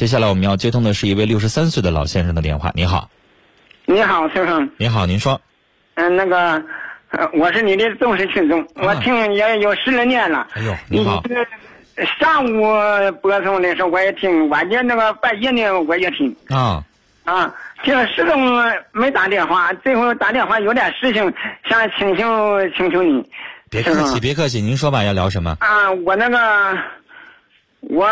接下来我们要接通的是一位六十三岁的老先生的电话。你好，你好，先生。你好，您说。嗯，那个，呃我是你的忠实群众，我听也有十来年了。啊哎呦，你好。这上午播送的时候我也听，晚间那个半夜呢我也听。啊。啊，听始终没打电话，最后打电话有点事情想请求请求你。别客气，别客气，您说吧，要聊什么？啊，我那个，我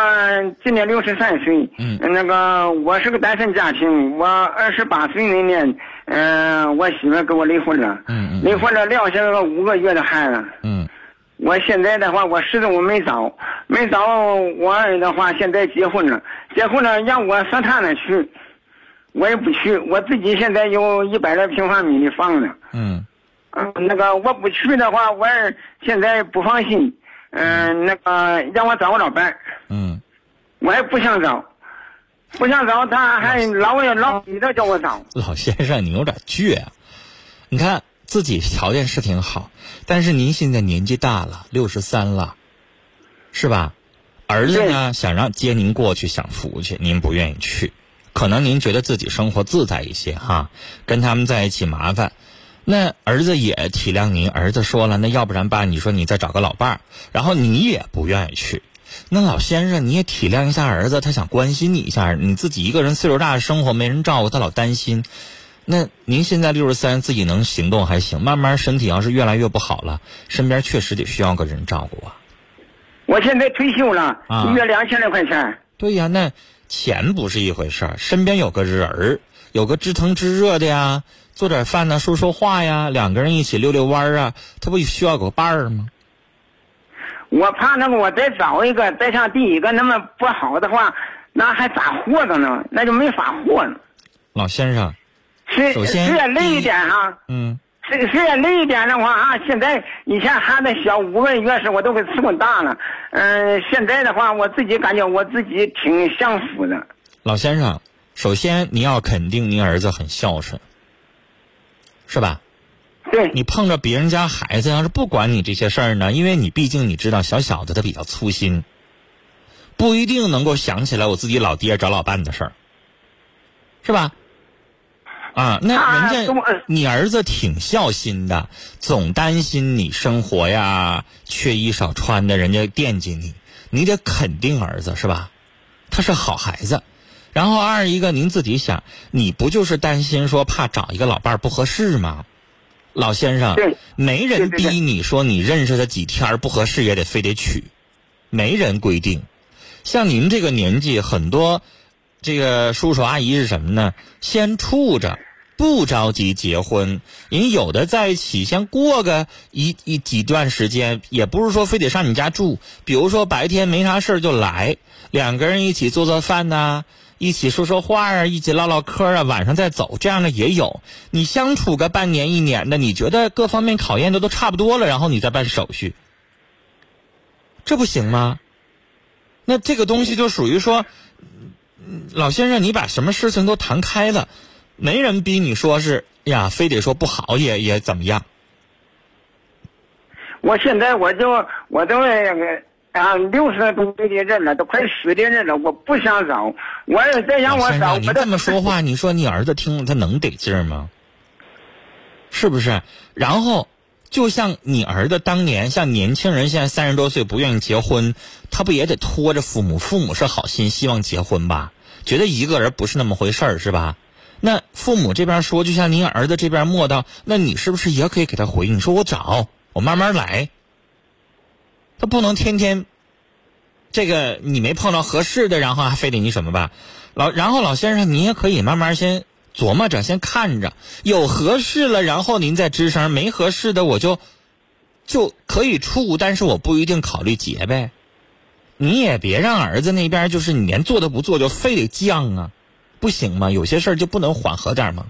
今年六十三岁，嗯，那个我是个单身家庭，我二十八岁那年，嗯、我媳妇跟我离婚了，嗯嗯离婚了撂下个五个月的孩子，嗯。我现在的话，我始终没找，没找我儿的话，现在结婚了，结婚了让我上他那去，我也不去，我自己现在有一百来平方米的房子。嗯。嗯，那个我不去的话，我儿现在不放心。嗯、那个让我找个老伴我也不想找，不想找，他还老也老逼着叫我找。老先生，你有点倔啊。你看自己条件是挺好，但是您现在年纪大了，六十三了，是吧？儿子呢想让接您过去享福去，您不愿意去，可能您觉得自己生活自在一些哈，跟他们在一起麻烦。那儿子也体谅您，儿子说了，那要不然吧，你说你再找个老伴儿，然后你也不愿意去。那老先生，你也体谅一下儿子，他想关心你一下，你自己一个人岁数大，生活没人照顾，他老担心。那您现在六十三，自己能行动还行，慢慢身体要是越来越不好了，身边确实得需要个人照顾啊。我现在退休了，啊一月两千来块钱。对呀，那钱不是一回事儿，身边有个人儿，有个知疼知热的呀，做点饭呢，说说话呀，两个人一起溜溜弯儿啊，他不需要有个伴儿吗？我怕那个我再找一个，再上第一个那么不好的话，那还咋活着呢？那就没法活了。老先生，是首先虽然累一点哈、嗯，虽虽然累一点的话啊，现在以前孩子小五个月时我都给伺候大了，嗯、现在的话我自己感觉我自己挺享福的。老先生，首先你要肯定您儿子很孝顺，是吧？对，你碰着别人家孩子，要是不管你这些事儿呢，因为你毕竟你知道小小的他比较粗心，不一定能够想起来我自己老爹找老伴的事儿，是吧？啊，那人家你儿子挺孝心的，总担心你生活呀缺衣少穿的，人家惦记你，你得肯定儿子是吧？他是好孩子。然后二一个，您自己想，你不就是担心说怕找一个老伴儿不合适吗？老先生，没人逼你说你认识他几天儿不合适也得非得娶，没人规定。像您这个年纪，很多这个叔叔阿姨是什么呢？先处着，不着急结婚。人有的在一起先过个一一几段时间，也不是说非得上你家住。比如说白天没啥事儿就来，两个人一起做做饭呐、一起说说话啊，一起唠唠嗑啊，晚上再走，这样的也有。你相处个半年一年的，你觉得各方面考验的都差不多了，然后你再办手续，这不行吗？那这个东西就属于说，老先生，你把什么事情都谈开了，没人逼你说是呀，非得说不好也也怎么样。我现在我就我都那个啊六十多岁的人了，都快死的人了，我不想找。我要再让我找，你这么说话，你说你儿子听了他能得劲儿吗？是不是？然后，就像你儿子当年，像年轻人现在三十多岁不愿意结婚，他不也得拖着父母？父母是好心希望结婚吧？觉得一个人不是那么回事儿，是吧？那父母这边说，就像您儿子这边磨叨，那你是不是也可以给他回应？你说我找，我慢慢来。他不能天天这个你没碰到合适的，然后还非得你什么吧？老然后老先生，您也可以慢慢先琢磨着，先看着，有合适了，然后您再吱声；没合适的，我就就可以处，但是我不一定考虑结呗。你也别让儿子那边就是你连做都不做，就非得犟啊，不行吗？有些事儿就不能缓和点吗？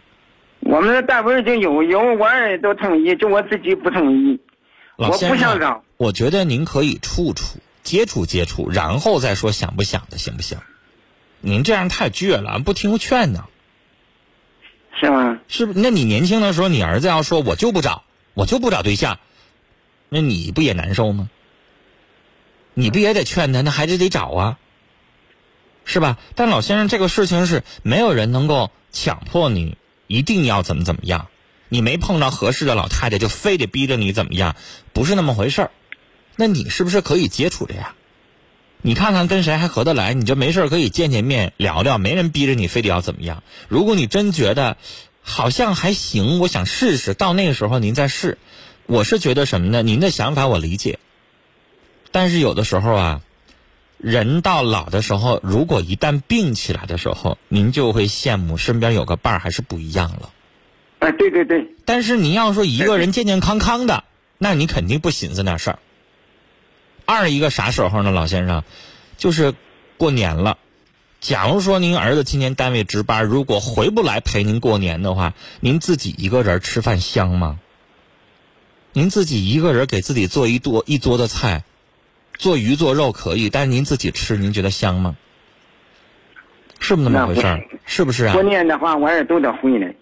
我们的单位就有有我儿都同意，就我自己不同意。我老先生不想找，我觉得您可以处处接触接触，然后再说想不想的，行不行？您这样太倔了，不听劝呢。是吗？是不？那你年轻的时候，你儿子要说我就不找，我就不找对象，那你不也难受吗？你不也得劝他？那孩子得找啊，是吧？但老先生，这个事情是没有人能够强迫你一定要怎么怎么样，你没碰到合适的老太太就非得逼着你怎么样，不是那么回事儿。那你是不是可以接触的呀？你看看跟谁还合得来，你就没事可以见见面聊聊，没人逼着你非得要怎么样。如果你真觉得好像还行，我想试试，到那个时候您再试。我是觉得什么呢？您的想法我理解，但是有的时候啊，人到老的时候，如果一旦病起来的时候，您就会羡慕身边有个伴儿，还是不一样了。啊，对对对。但是你要说一个人健健康康的，那你肯定不寻思那事儿。二一个啥时候呢，老先生，就是过年了。假如说您儿子今年单位值班，如果回不来陪您过年的话，您自己一个人吃饭香吗？您自己一个人给自己做一桌一桌的菜，做鱼做肉可以，但是您自己吃，您觉得香吗？是不是那么回事儿？是不是啊？过年的话，我儿都得回来。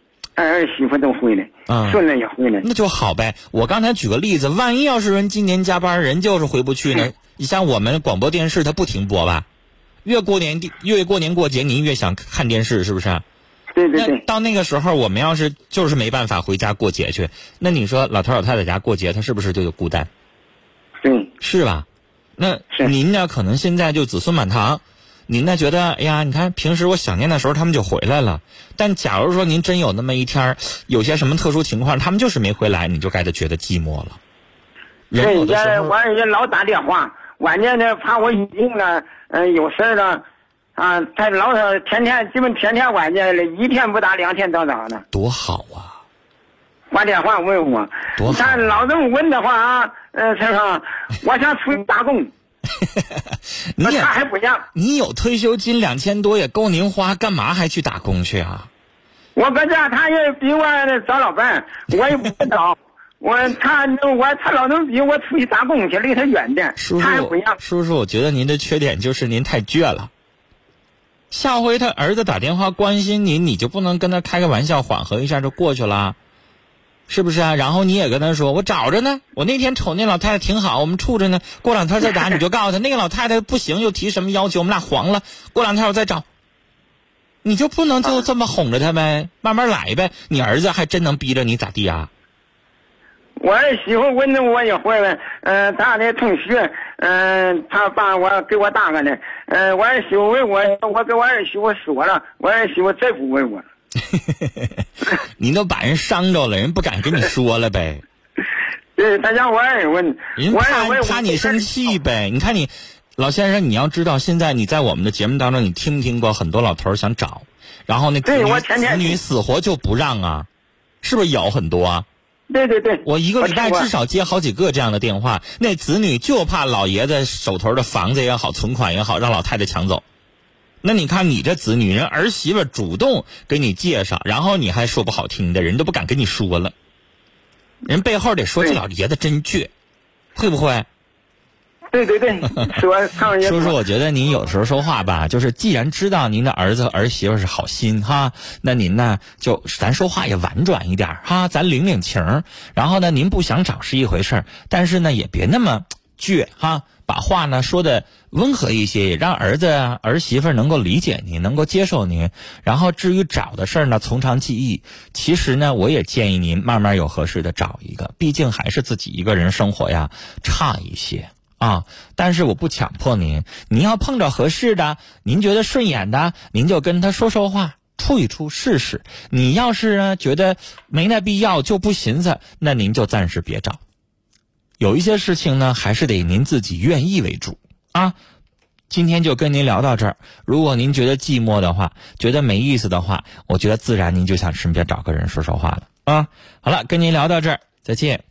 儿媳妇都回来，孙子也回来，那就好呗。我刚才举个例子，万一要是人今年加班，人就是回不去呢？你像我们广播电视，它不停播吧？越过年越过年过节，您越想看电视，是不是？对对对。到那个时候，我们要是就是没办法回家过节去，那你说老头老太太家过节，他是不是就有孤单？对，是吧？那您呢？可能现在就子孙满堂。您呢？觉得哎呀，你看平时我想念的时候，他们就回来了。但假如说您真有那么一天有些什么特殊情况，他们就是没回来，你就该得觉得寂寞了。人家我人家老打电话，关键的怕我一病了，嗯，有事了，啊，他老是天天基本天天关键了，一天不打，两天早早的。多好啊！挂电话问我，多好。他老这么问的话啊，嗯，先生，我想出去打工。你也他还不让。你有退休金两千多也够您花，干嘛还去打工去啊？我搁家，他也比我找老伴，我也不找。我他我他老能比我出去打工去，离他远点。叔叔，叔叔，我觉得您的缺点就是您太倔了。下回他儿子打电话关心您，你就不能跟他开个玩笑，缓和一下就过去了。是不是啊？然后你也跟他说，我找着呢。我那天瞅那老太太挺好，我们处着呢。过两天再打，你就告诉他那个老太太不行，又提什么要求，我们俩黄了。过两天我再找。你就不能就这么哄着他呗？慢慢来呗。你儿子还真能逼着你咋地啊？我儿媳妇问的我也会问，嗯，咱的同学，嗯，他把我给我打个的，嗯，我儿媳妇问我，我给我儿媳妇说了，我儿媳妇再不问我了。您都把人伤着了，人不敢跟你说了呗。对，他让我儿问，人怕怕你生气呗。你看你，老先生，你要知道，现在你在我们的节目当中，你听没听过很多老头想找，然后那子女子女死活就不让啊，是不是有很多啊？对对对，我一个礼拜至少接好几个这样的电话，那子女就怕老爷子手头的房子也好，存款也好，让老太太抢走。那你看，你这子女人儿媳妇主动给你介绍，然后你还说不好听的，人都不敢跟你说了。人背后得说这老爷子真倔，会不会？对对对，说叔叔，我觉得您有时候说话吧，就是既然知道您的儿子儿媳妇是好心哈，那您呢就咱说话也婉转一点哈，咱领领情。然后呢，您不想找是一回事但是呢也别那么倔哈。把话呢说的温和一些，也让儿子儿媳妇能够理解您，能够接受您。然后至于找的事儿呢，从长计议。其实呢，我也建议您慢慢有合适的找一个，毕竟还是自己一个人生活呀，差一些啊。但是我不强迫您，您要碰着合适的，您觉得顺眼的，您就跟他说说话，处一处试试。你要是呢觉得没那必要，就不寻思，那您就暂时别找。有一些事情呢，还是得您自己愿意为主啊。今天就跟您聊到这儿。如果您觉得寂寞的话，觉得没意思的话，我觉得自然您就想身边找个人说说话了啊。好了，跟您聊到这儿，再见。